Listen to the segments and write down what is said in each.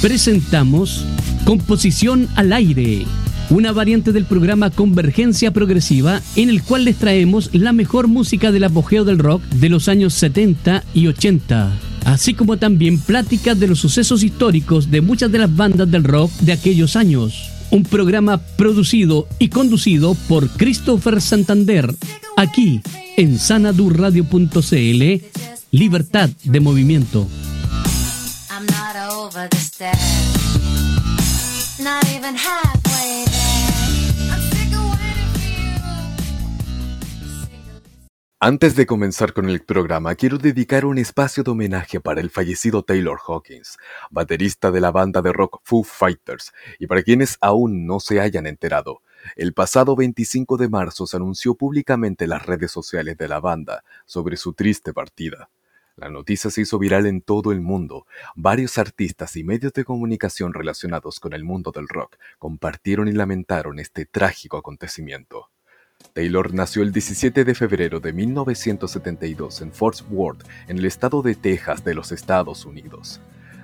presentamos Composición al Aire, una variante del programa Convergencia Progresiva en el cual les traemos la mejor música del apogeo del rock de los años 70 y 80, así como también pláticas de los sucesos históricos de muchas de las bandas del rock de aquellos años. Un programa producido y conducido por Christopher Santander, aquí en sanadurradio.cl, Libertad de Movimiento. Antes de comenzar con el programa, quiero dedicar un espacio de homenaje para el fallecido Taylor Hawkins, baterista de la banda de rock Foo Fighters, y para quienes aún no se hayan enterado, el pasado 25 de marzo se anunció públicamente en las redes sociales de la banda sobre su triste partida. La noticia se hizo viral en todo el mundo. Varios artistas y medios de comunicación relacionados con el mundo del rock compartieron y lamentaron este trágico acontecimiento. Taylor nació el 17 de febrero de 1972 en Fort Worth, en el estado de Texas de los Estados Unidos.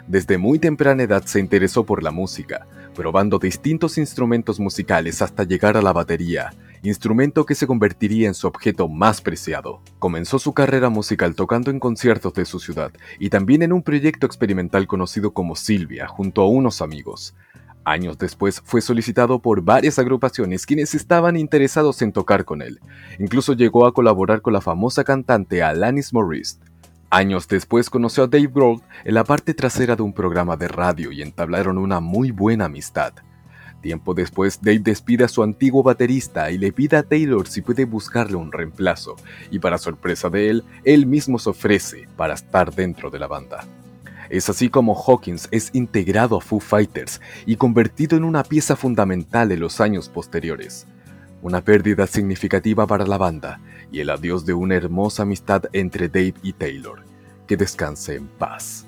Desde muy temprana edad se interesó por la música, probando distintos instrumentos musicales hasta llegar a la batería, instrumento que se convertiría en su objeto más preciado. Comenzó su carrera musical tocando en conciertos de su ciudad y también en un proyecto experimental conocido como Silvia junto a unos amigos. Años después fue solicitado por varias agrupaciones quienes estaban interesados en tocar con él. Incluso llegó a colaborar con la famosa cantante Alanis Morris. Años después conoció a Dave Grohl en la parte trasera de un programa de radio y entablaron una muy buena amistad. Tiempo después, Dave despide a su antiguo baterista y le pide a Taylor si puede buscarle un reemplazo, y para sorpresa de él, él mismo se ofrece para estar dentro de la banda. Es así como Hawkins es integrado a Foo Fighters y convertido en una pieza fundamental en los años posteriores. Una pérdida significativa para la banda y el adiós de una hermosa amistad entre Dave y Taylor. Que descanse en paz.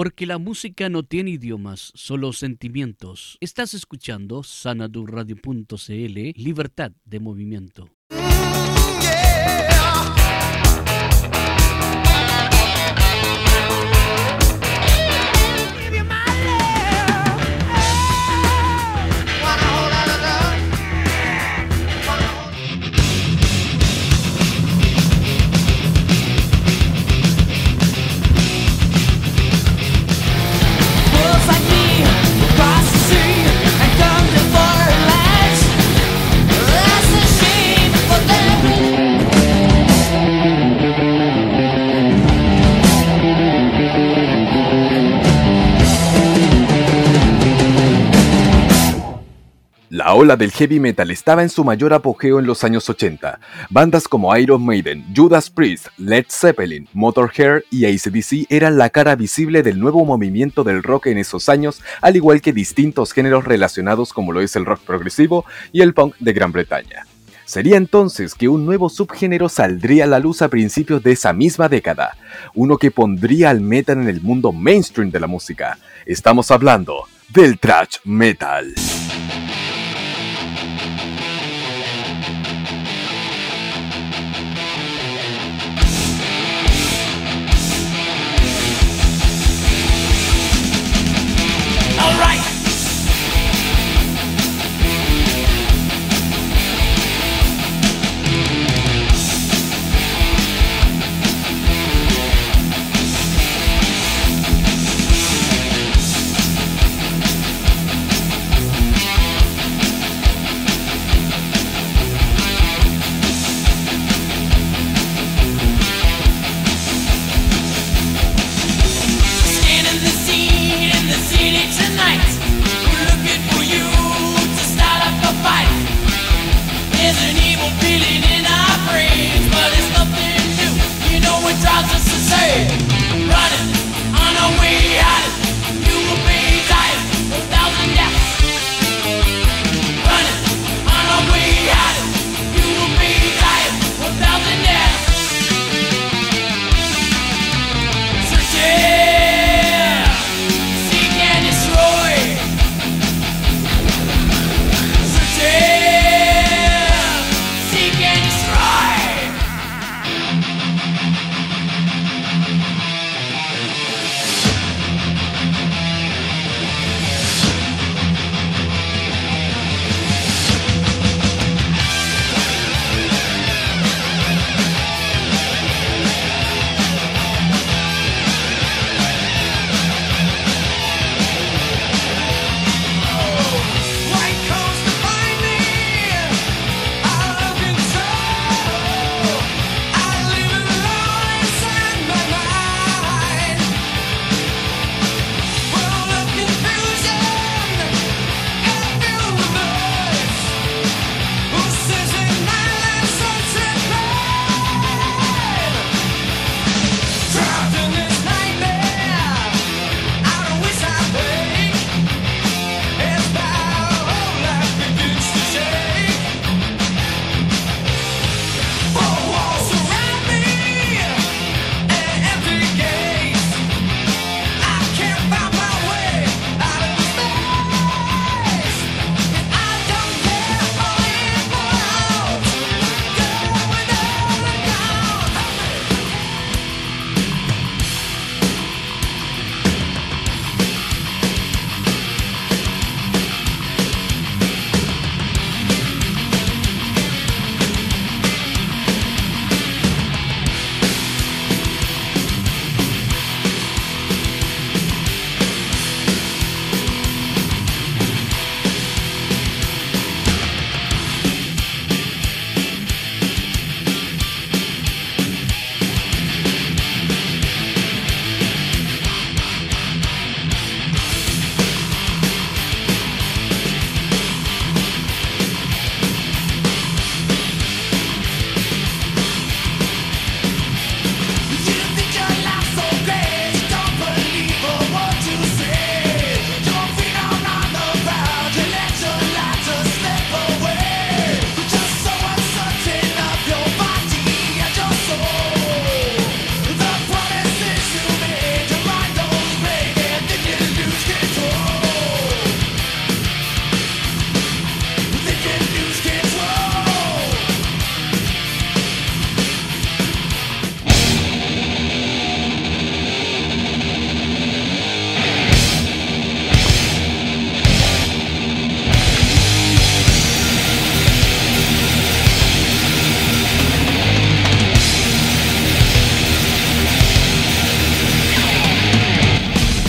Porque la música no tiene idiomas, solo sentimientos. Estás escuchando sanadurradio.cl, libertad de movimiento. La ola del heavy metal estaba en su mayor apogeo en los años 80. Bandas como Iron Maiden, Judas Priest, Led Zeppelin, Motorhead y ACDC eran la cara visible del nuevo movimiento del rock en esos años, al igual que distintos géneros relacionados como lo es el rock progresivo y el punk de Gran Bretaña. Sería entonces que un nuevo subgénero saldría a la luz a principios de esa misma década, uno que pondría al metal en el mundo mainstream de la música. Estamos hablando del thrash metal.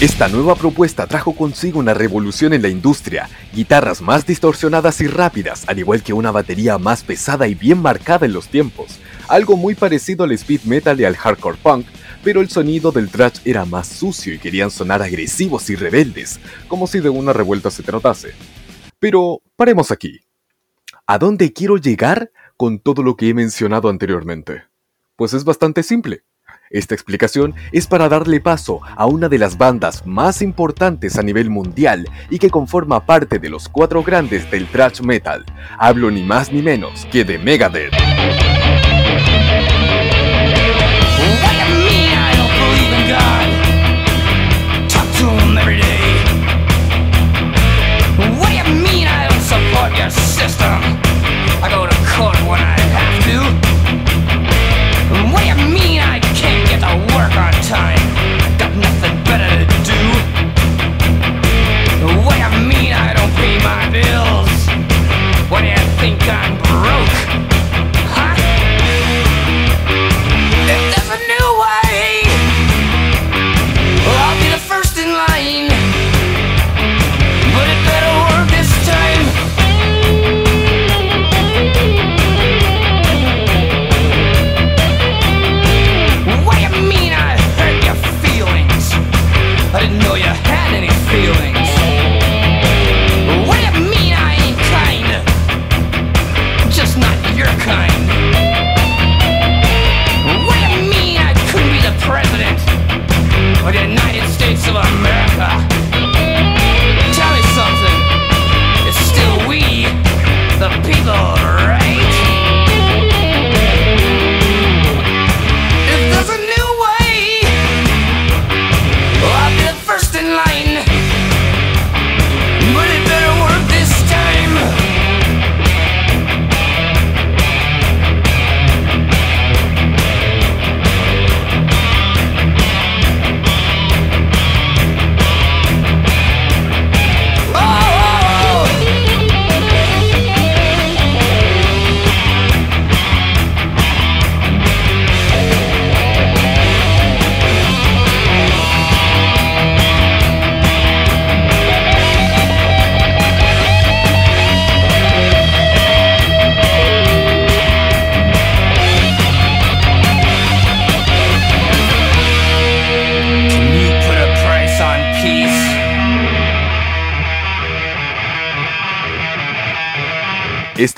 Esta nueva propuesta trajo consigo una revolución en la industria, guitarras más distorsionadas y rápidas, al igual que una batería más pesada y bien marcada en los tiempos, algo muy parecido al speed metal y al hardcore punk, pero el sonido del thrash era más sucio y querían sonar agresivos y rebeldes, como si de una revuelta se tratase. Pero paremos aquí. ¿A dónde quiero llegar con todo lo que he mencionado anteriormente? Pues es bastante simple. Esta explicación es para darle paso a una de las bandas más importantes a nivel mundial y que conforma parte de los cuatro grandes del thrash metal. Hablo ni más ni menos que de Megadeth. I got nothing better to do. Mean I don't pay my bills? What do you think I'm?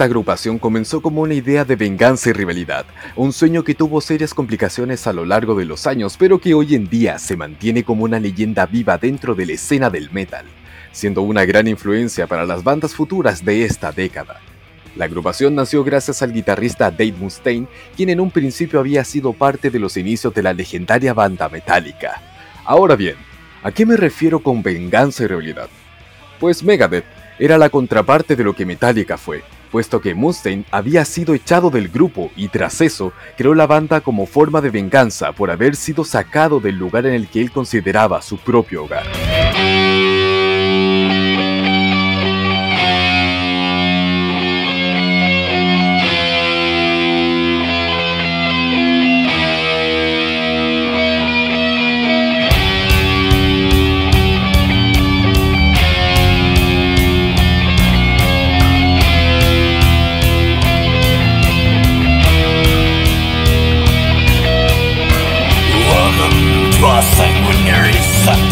Esta agrupación comenzó como una idea de venganza y rivalidad, un sueño que tuvo serias complicaciones a lo largo de los años, pero que hoy en día se mantiene como una leyenda viva dentro de la escena del metal, siendo una gran influencia para las bandas futuras de esta década. La agrupación nació gracias al guitarrista Dave Mustaine, quien en un principio había sido parte de los inicios de la legendaria banda Metallica. Ahora bien, ¿a qué me refiero con venganza y rivalidad? Pues Megadeth era la contraparte de lo que Metallica fue, puesto que Mustaine había sido echado del grupo y tras eso creó la banda como forma de venganza por haber sido sacado del lugar en el que él consideraba su propio hogar.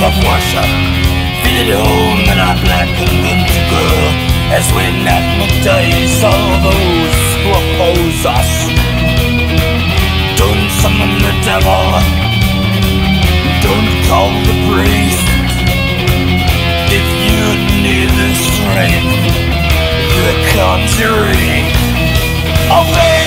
Of worship Feel at home in our black and girl. As we magnetize all those who oppose us. Don't summon the devil. Don't call the priest. If you need the strength The conjuring Obey!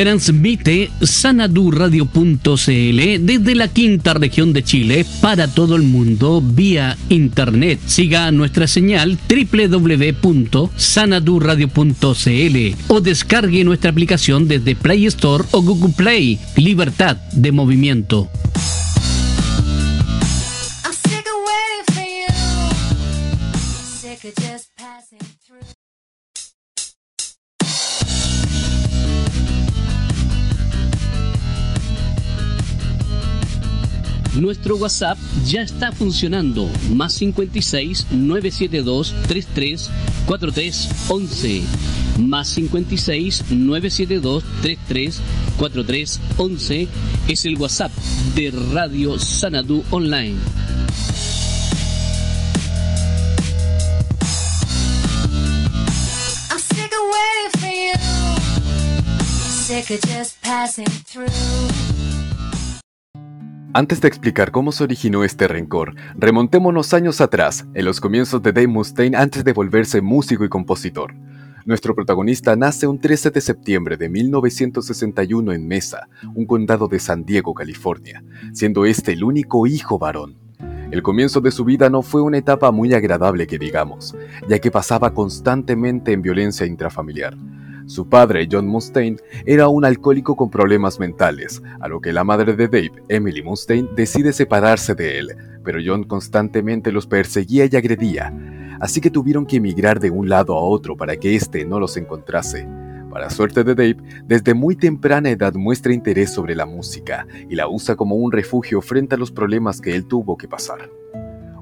Transmite sanadurradio.cl desde la quinta región de Chile para todo el mundo vía internet. Siga nuestra señal www.sanadurradio.cl o descargue nuestra aplicación desde Play Store o Google Play. Libertad de movimiento. Nuestro WhatsApp ya está funcionando. Más 56 972 33 43 11. Más 56 972 33 43 11 es el WhatsApp de Radio Sanadu Online. sick of just passing through. Antes de explicar cómo se originó este rencor, remontémonos años atrás, en los comienzos de Dave Mustaine antes de volverse músico y compositor. Nuestro protagonista nace un 13 de septiembre de 1961 en Mesa, un condado de San Diego, California, siendo este el único hijo varón. El comienzo de su vida no fue una etapa muy agradable que digamos, ya que pasaba constantemente en violencia intrafamiliar. Su padre, John Mustaine, era un alcohólico con problemas mentales, a lo que la madre de Dave, Emily Mustaine, decide separarse de él, pero John constantemente los perseguía y agredía, así que tuvieron que emigrar de un lado a otro para que éste no los encontrase. Para suerte de Dave, desde muy temprana edad muestra interés sobre la música y la usa como un refugio frente a los problemas que él tuvo que pasar.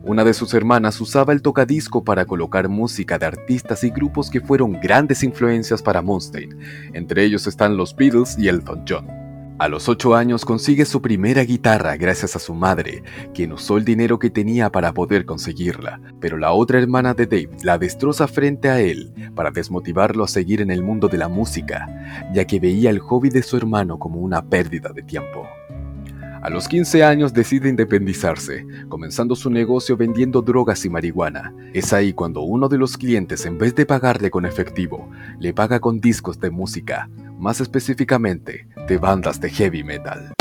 Una de sus hermanas usaba el tocadisco para colocar música de artistas y grupos que fueron grandes influencias para Mustaine. Entre ellos están los Beatles y Elton John. A los 8 años consigue su primera guitarra gracias a su madre, quien usó el dinero que tenía para poder conseguirla, pero la otra hermana de Dave la destroza frente a él para desmotivarlo a seguir en el mundo de la música, ya que veía el hobby de su hermano como una pérdida de tiempo. A los 15 años decide independizarse, comenzando su negocio vendiendo drogas y marihuana. Es ahí cuando uno de los clientes, en vez de pagarle con efectivo, le paga con discos de música, más específicamente de bandas de heavy metal.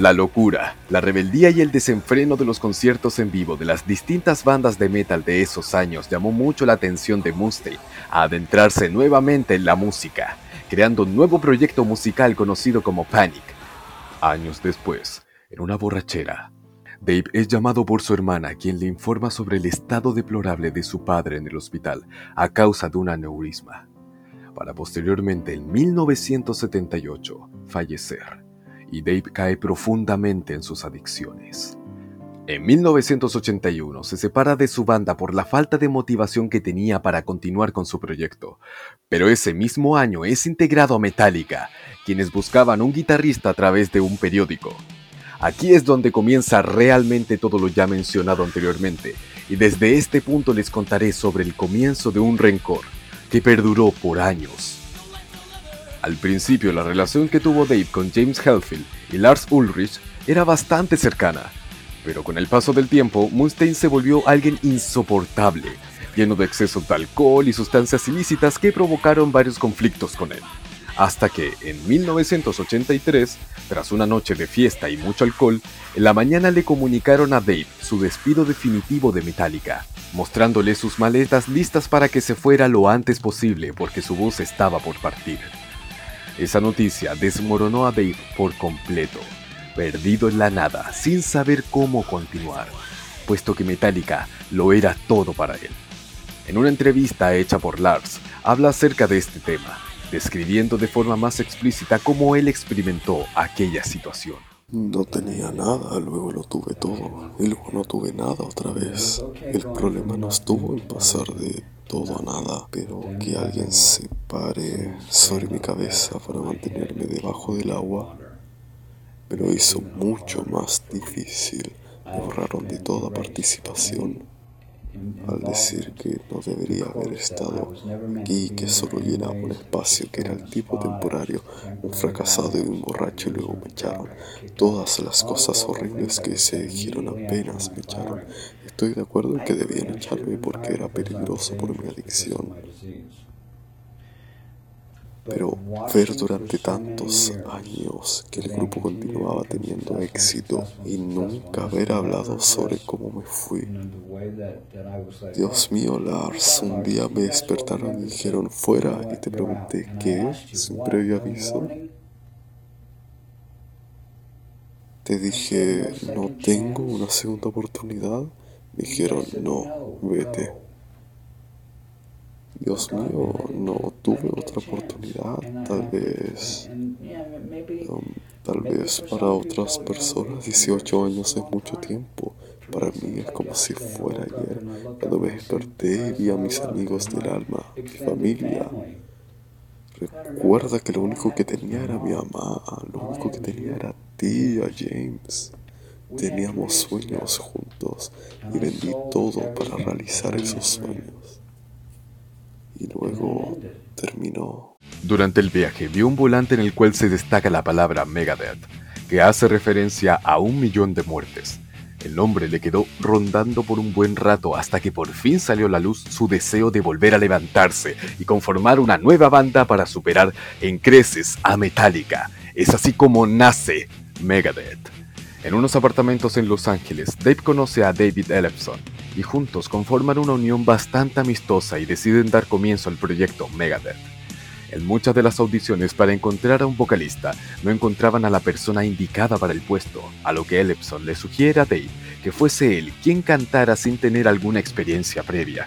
La locura, la rebeldía y el desenfreno de los conciertos en vivo de las distintas bandas de metal de esos años llamó mucho la atención de Mustaine a adentrarse nuevamente en la música, creando un nuevo proyecto musical conocido como Panic. Años después, en una borrachera, Dave es llamado por su hermana, quien le informa sobre el estado deplorable de su padre en el hospital a causa de un aneurisma, para posteriormente en 1978 fallecer y Dave cae profundamente en sus adicciones. En 1981 se separa de su banda por la falta de motivación que tenía para continuar con su proyecto, pero ese mismo año es integrado a Metallica, quienes buscaban un guitarrista a través de un periódico. Aquí es donde comienza realmente todo lo ya mencionado anteriormente, y desde este punto les contaré sobre el comienzo de un rencor que perduró por años. Al principio la relación que tuvo Dave con James Hetfield y Lars Ulrich era bastante cercana, pero con el paso del tiempo Mustaine se volvió alguien insoportable, lleno de exceso de alcohol y sustancias ilícitas que provocaron varios conflictos con él. Hasta que, en 1983, tras una noche de fiesta y mucho alcohol, en la mañana le comunicaron a Dave su despido definitivo de Metallica, mostrándole sus maletas listas para que se fuera lo antes posible porque su bus estaba por partir. Esa noticia desmoronó a Dave por completo, perdido en la nada, sin saber cómo continuar, puesto que Metallica lo era todo para él. En una entrevista hecha por Lars, habla acerca de este tema, describiendo de forma más explícita cómo él experimentó aquella situación. No tenía nada, luego lo tuve todo, y luego no tuve nada otra vez. El problema no estuvo en pasar de todo a nada, pero que alguien se pare sobre mi cabeza para mantenerme debajo del agua me lo hizo mucho más difícil. Me borraron de toda participación al decir que no debería haber estado aquí, que solo llenaba un espacio, que era el tipo temporario, un fracasado y un borracho, y luego me echaron. Todas las cosas horribles que se dijeron apenas me echaron. Estoy de acuerdo en que debían echarme porque era peligroso por mi adicción. Pero ver durante tantos años que el grupo continuaba teniendo éxito y nunca haber hablado sobre cómo me fui. Dios mío, Lars, un día me despertaron y dijeron fuera y te pregunté, ¿qué? Sin previo aviso. Te dije, no tengo una segunda oportunidad. Dijeron, no, vete. Dios mío, no tuve otra oportunidad, tal vez, um, tal vez para otras personas 18 años es mucho tiempo. Para mí es como si fuera ayer, cuando me desperté vi a mis amigos del alma, mi familia. Recuerda que lo único que tenía era mi mamá, lo único que tenía era ti, a James. Teníamos sueños juntos y vendí todo para realizar esos sueños y luego terminó. Durante el viaje vio un volante en el cual se destaca la palabra Megadeth, que hace referencia a un millón de muertes. El nombre le quedó rondando por un buen rato hasta que por fin salió a la luz su deseo de volver a levantarse y conformar una nueva banda para superar en creces a Metallica. Es así como nace Megadeth. En unos apartamentos en Los Ángeles, Dave conoce a David Ellefson juntos conforman una unión bastante amistosa y deciden dar comienzo al proyecto Megadeth. En muchas de las audiciones para encontrar a un vocalista no encontraban a la persona indicada para el puesto, a lo que Ellefson le sugiere a Dave que fuese él quien cantara sin tener alguna experiencia previa.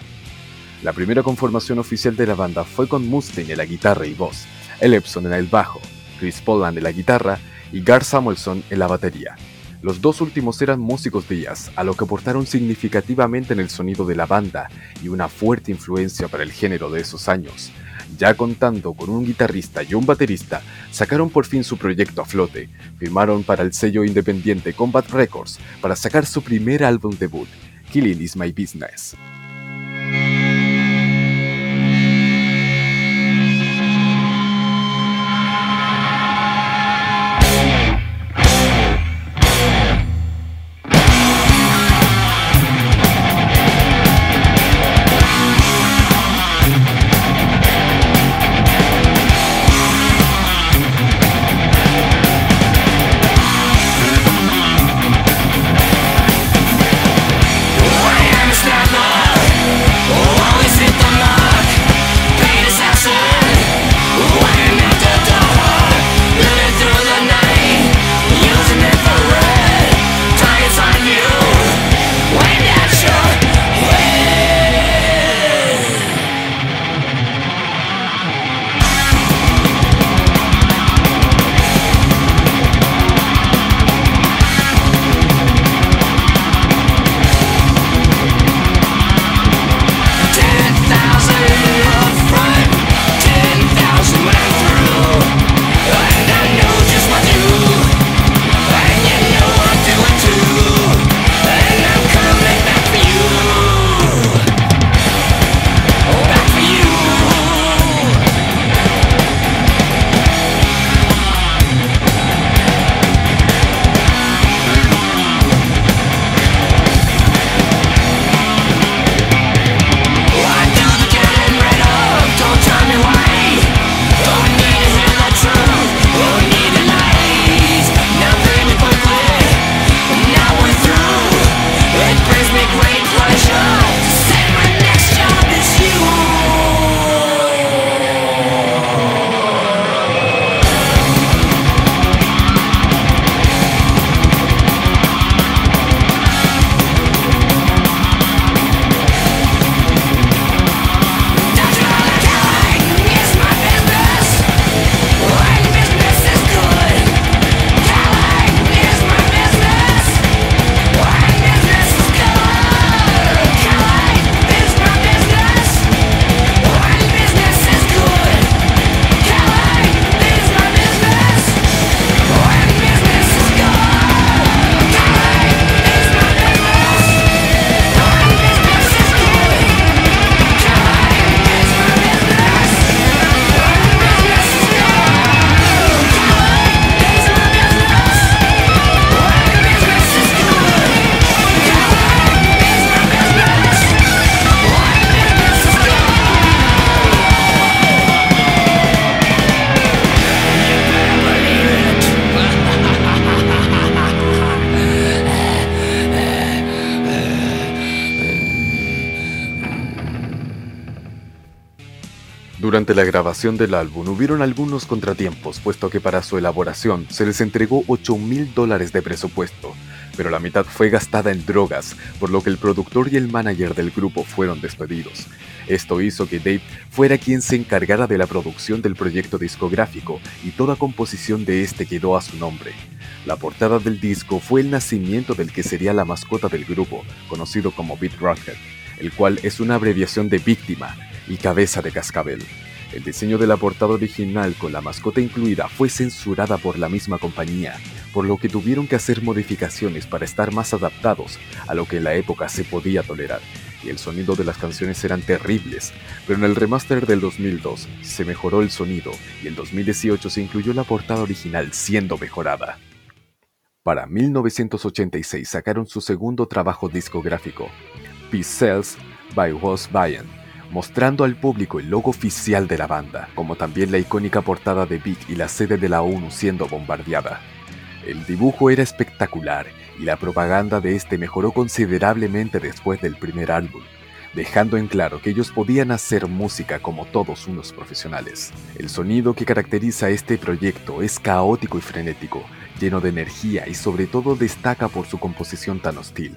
La primera conformación oficial de la banda fue con Mustaine en la guitarra y voz, Ellefson en el bajo, Chris Poland en la guitarra y Gar Samuelson en la batería. Los dos últimos eran músicos de jazz, a lo que aportaron significativamente en el sonido de la banda y una fuerte influencia para el género de esos años. ya contando con un guitarrista y un baterista, sacaron por fin su proyecto a flote. Firmaron para el sello independiente Combat Records para sacar su primer álbum debut, Killing is My Business. Durante la grabación del álbum hubieron algunos contratiempos, puesto que para su elaboración se les entregó 8 mil dólares de presupuesto, pero la mitad fue gastada en drogas, por lo que el productor y el manager del grupo fueron despedidos. Esto hizo que Dave fuera quien se encargara de la producción del proyecto discográfico y toda composición de este quedó a su nombre. La portada del disco fue el nacimiento del que sería la mascota del grupo, conocido como Beat Rocket, el cual es una abreviación de víctima y cabeza de cascabel. El diseño de la portada original con la mascota incluida fue censurada por la misma compañía, por lo que tuvieron que hacer modificaciones para estar más adaptados a lo que en la época se podía tolerar, y el sonido de las canciones eran terribles, pero en el remaster del 2002 se mejoró el sonido y en 2018 se incluyó la portada original siendo mejorada. Para 1986 sacaron su segundo trabajo discográfico, Cells by Was Bayan mostrando al público el logo oficial de la banda, como también la icónica portada de Vic y la sede de la ONU siendo bombardeada. El dibujo era espectacular y la propaganda de este mejoró considerablemente después del primer álbum, dejando en claro que ellos podían hacer música como todos unos profesionales. El sonido que caracteriza este proyecto es caótico y frenético, lleno de energía y sobre todo destaca por su composición tan hostil,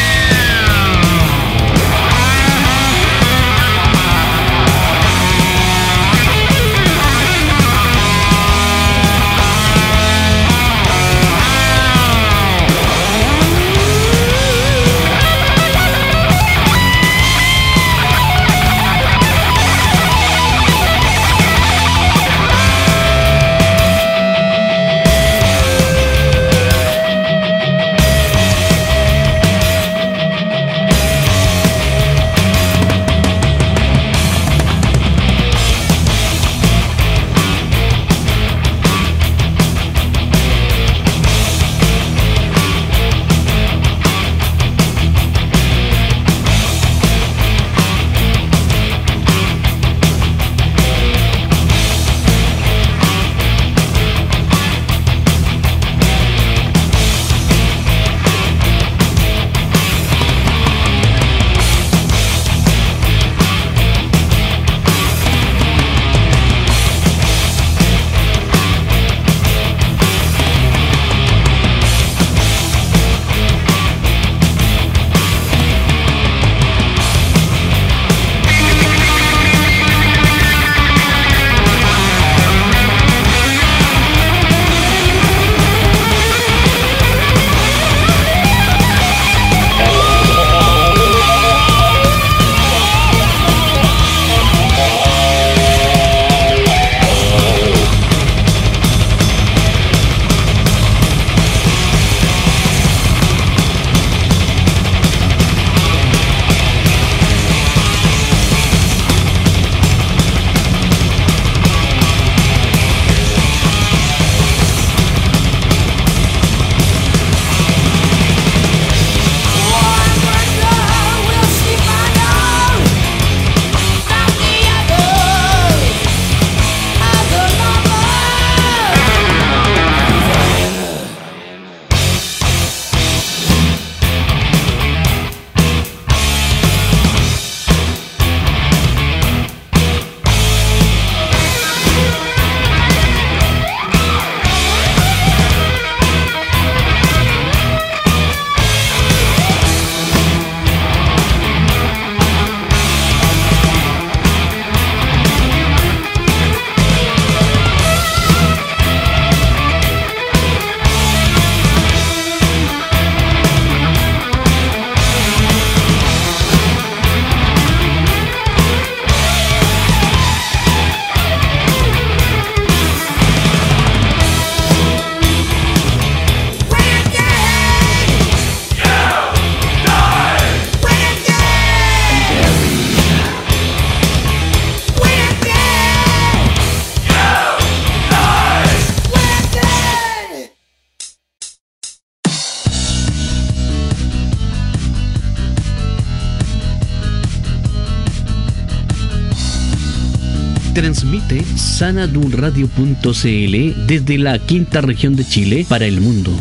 Transmite sanadunradio.cl desde la quinta región de Chile para el mundo.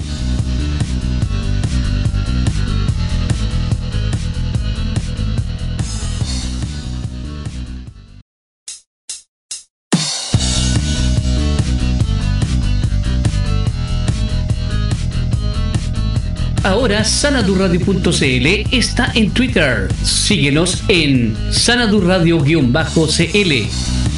Ahora sanadurradio.cl está en Twitter. Síguenos en sanadurradio-cl.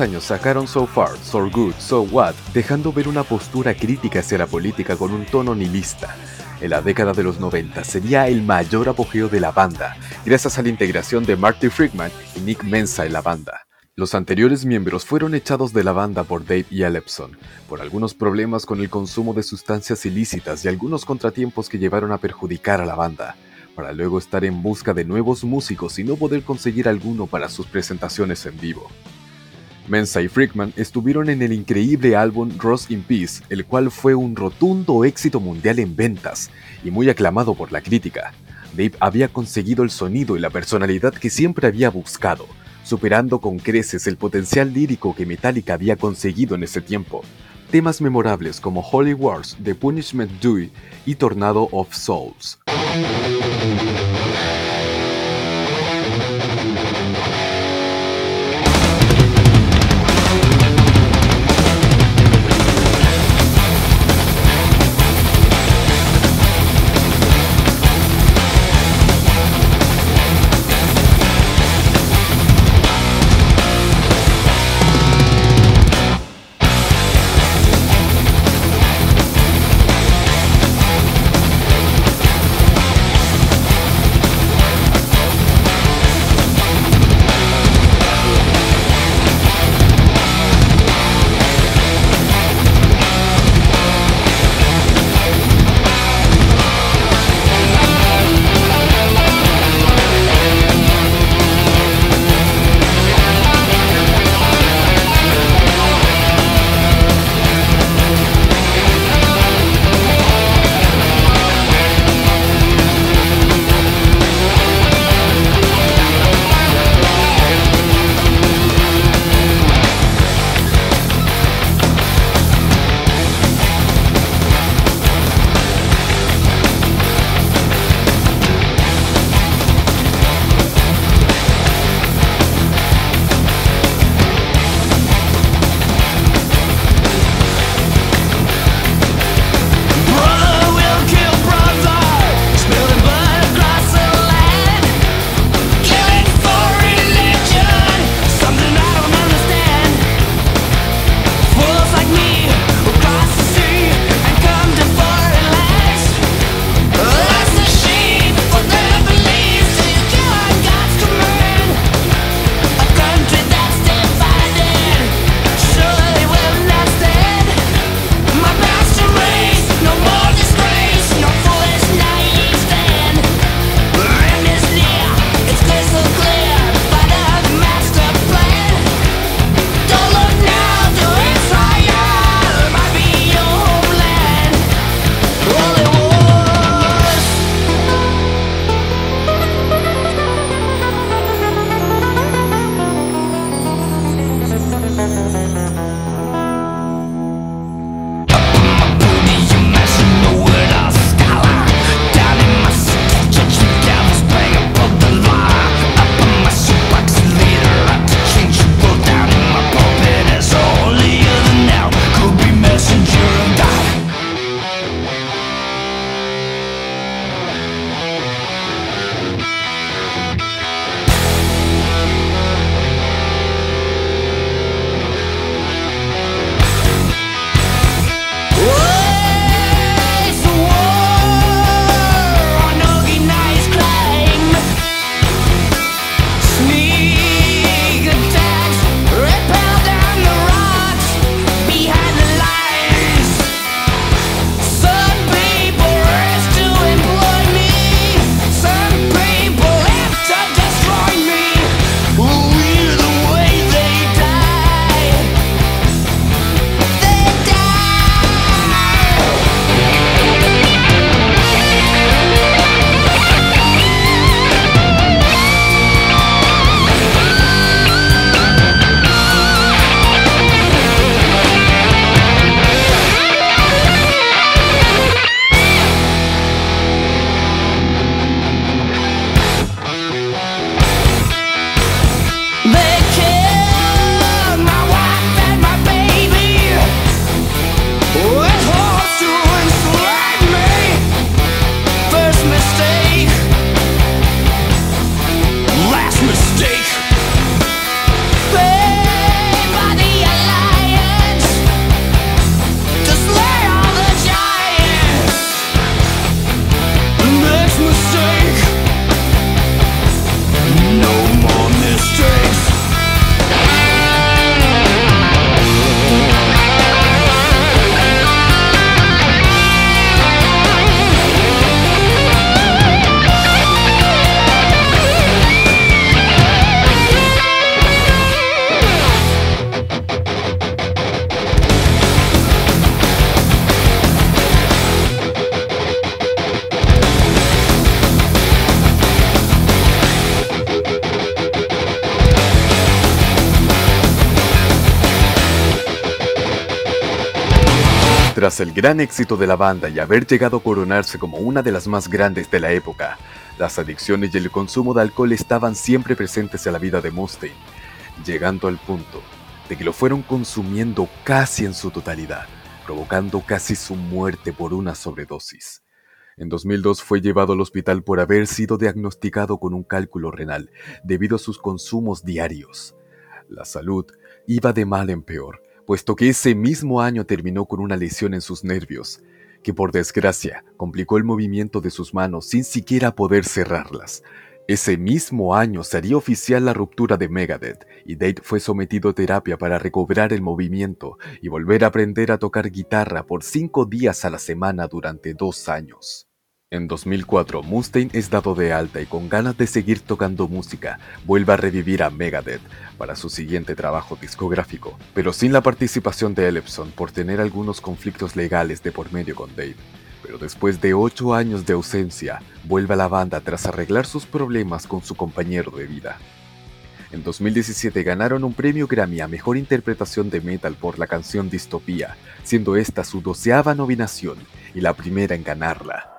años sacaron So Far, So Good, So What, dejando ver una postura crítica hacia la política con un tono nihilista. En la década de los 90 sería el mayor apogeo de la banda, gracias a la integración de Marty Friedman y Nick Mensa en la banda. Los anteriores miembros fueron echados de la banda por Dave y Ellefson, por algunos problemas con el consumo de sustancias ilícitas y algunos contratiempos que llevaron a perjudicar a la banda, para luego estar en busca de nuevos músicos y no poder conseguir alguno para sus presentaciones en vivo. Mensa y Freakman estuvieron en el increíble álbum Ross in Peace, el cual fue un rotundo éxito mundial en ventas y muy aclamado por la crítica. Dave había conseguido el sonido y la personalidad que siempre había buscado, superando con creces el potencial lírico que Metallica había conseguido en ese tiempo. Temas memorables como Holy Wars, The Punishment Due y Tornado of Souls. Gran éxito de la banda y haber llegado a coronarse como una de las más grandes de la época, las adicciones y el consumo de alcohol estaban siempre presentes en la vida de Mustaine, llegando al punto de que lo fueron consumiendo casi en su totalidad, provocando casi su muerte por una sobredosis. En 2002 fue llevado al hospital por haber sido diagnosticado con un cálculo renal debido a sus consumos diarios. La salud iba de mal en peor, puesto que ese mismo año terminó con una lesión en sus nervios, que por desgracia complicó el movimiento de sus manos sin siquiera poder cerrarlas. Ese mismo año sería oficial la ruptura de Megadeth y Dave fue sometido a terapia para recobrar el movimiento y volver a aprender a tocar guitarra por cinco días a la semana durante dos años. En 2004, Mustaine es dado de alta y con ganas de seguir tocando música, vuelve a revivir a Megadeth para su siguiente trabajo discográfico, pero sin la participación de Ellefson por tener algunos conflictos legales de por medio con Dave. Pero después de 8 años de ausencia, vuelve a la banda tras arreglar sus problemas con su compañero de vida. En 2017 ganaron un premio Grammy a Mejor Interpretación de Metal por la canción Distopía, siendo esta su doceava nominación y la primera en ganarla.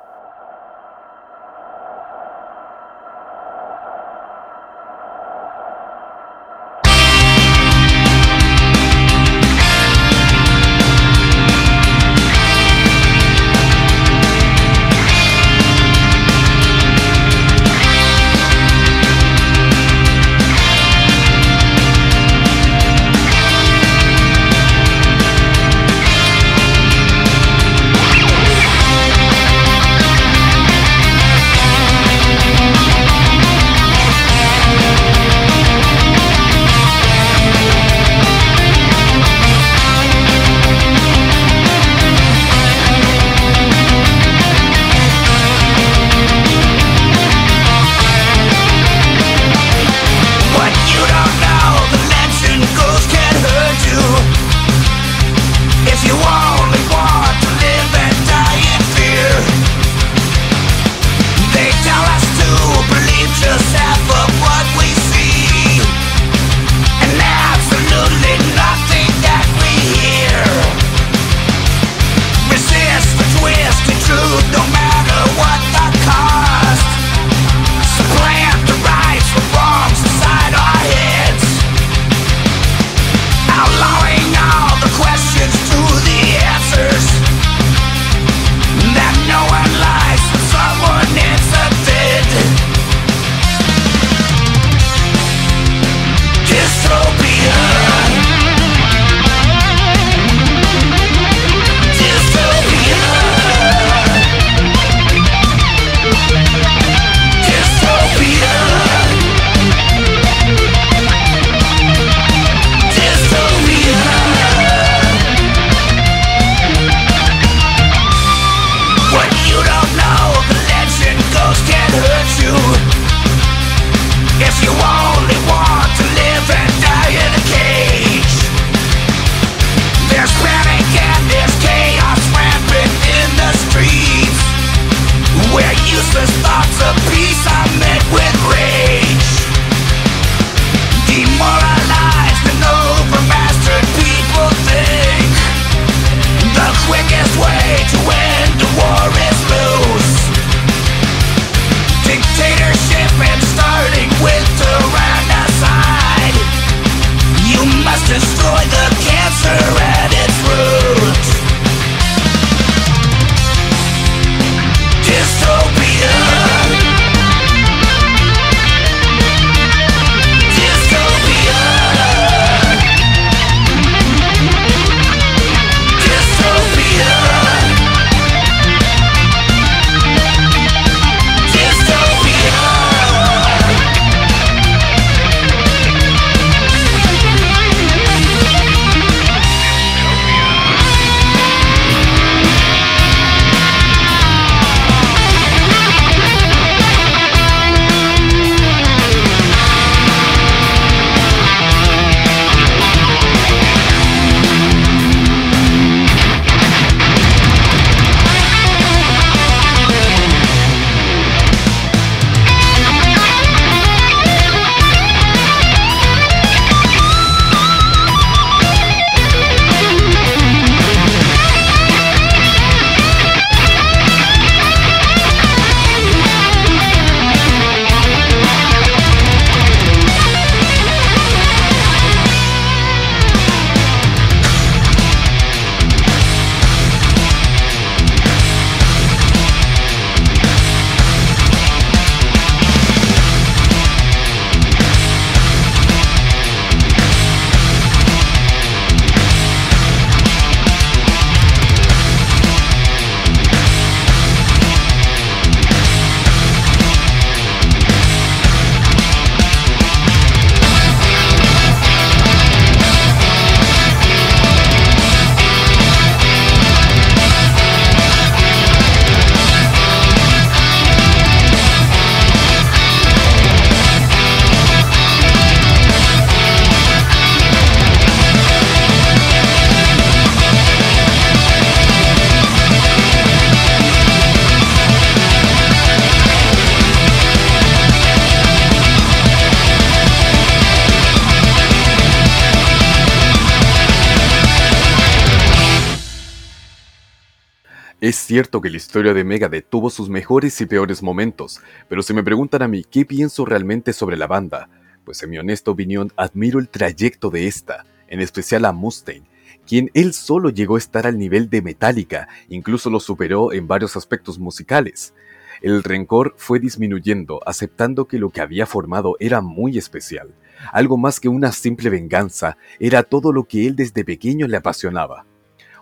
Cierto que la historia de Megadeth tuvo sus mejores y peores momentos, pero si me preguntan a mí qué pienso realmente sobre la banda, pues en mi honesta opinión admiro el trayecto de esta, en especial a Mustaine, quien él solo llegó a estar al nivel de Metallica, incluso lo superó en varios aspectos musicales. El rencor fue disminuyendo, aceptando que lo que había formado era muy especial. Algo más que una simple venganza, era todo lo que él desde pequeño le apasionaba.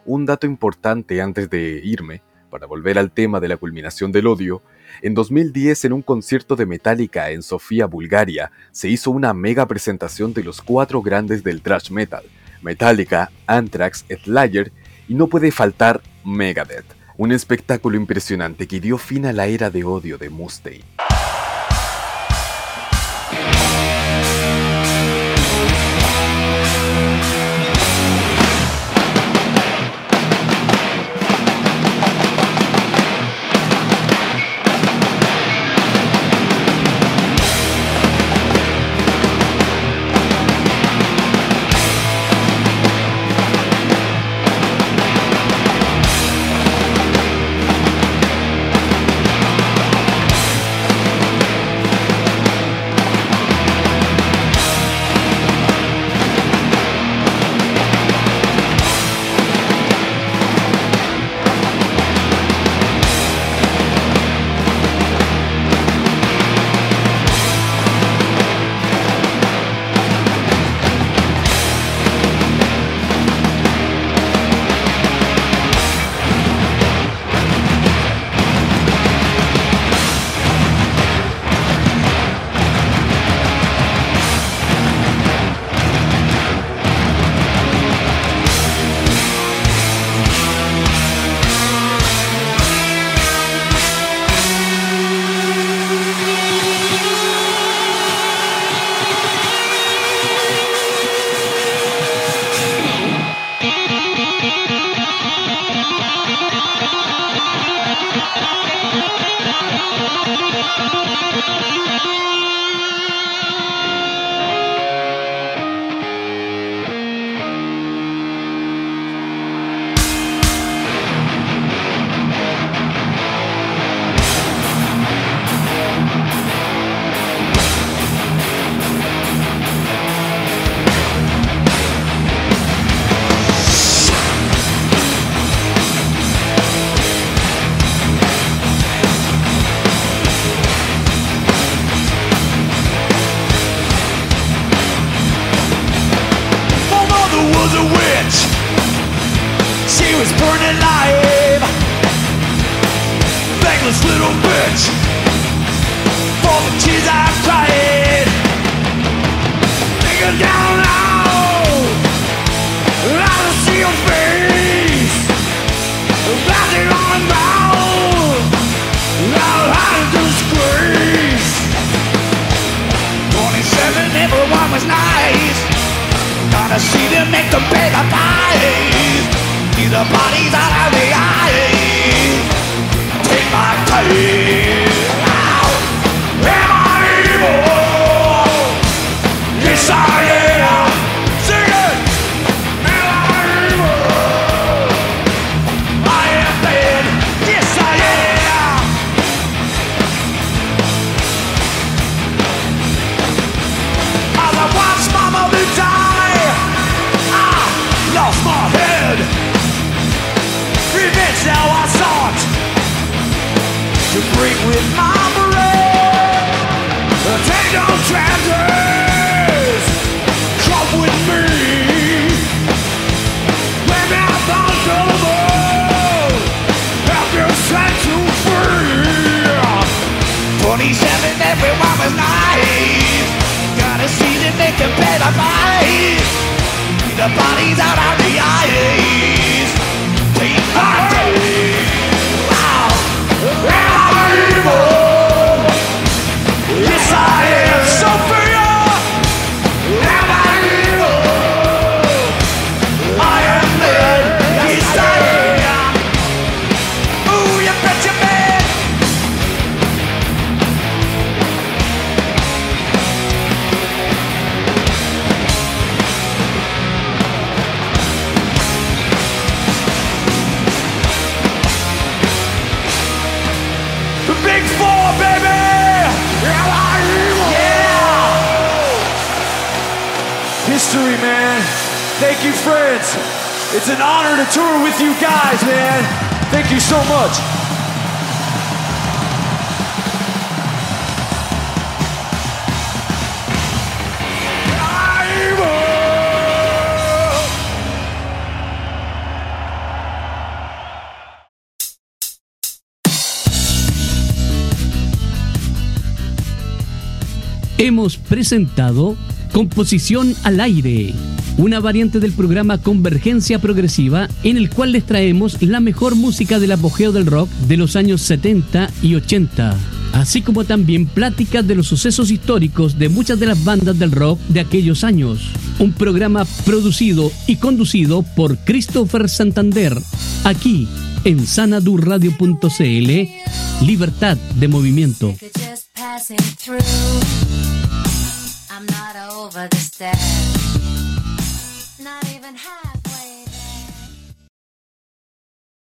Un dato importante antes de irme, para volver al tema de la culminación del odio, en 2010 en un concierto de Metallica en Sofía, Bulgaria, se hizo una mega presentación de los cuatro grandes del thrash metal, Metallica, Anthrax, Slayer y no puede faltar Megadeth, un espectáculo impresionante que dio fin a la era de odio de Mustaine. the tour with you guys, man. Thank you so much. Hemos presentado Composición al aire, una variante del programa Convergencia Progresiva en el cual les traemos la mejor música del apogeo del rock de los años 70 y 80, así como también pláticas de los sucesos históricos de muchas de las bandas del rock de aquellos años. Un programa producido y conducido por Christopher Santander, aquí en sanadurradio.cl, libertad de movimiento. Over the stairs.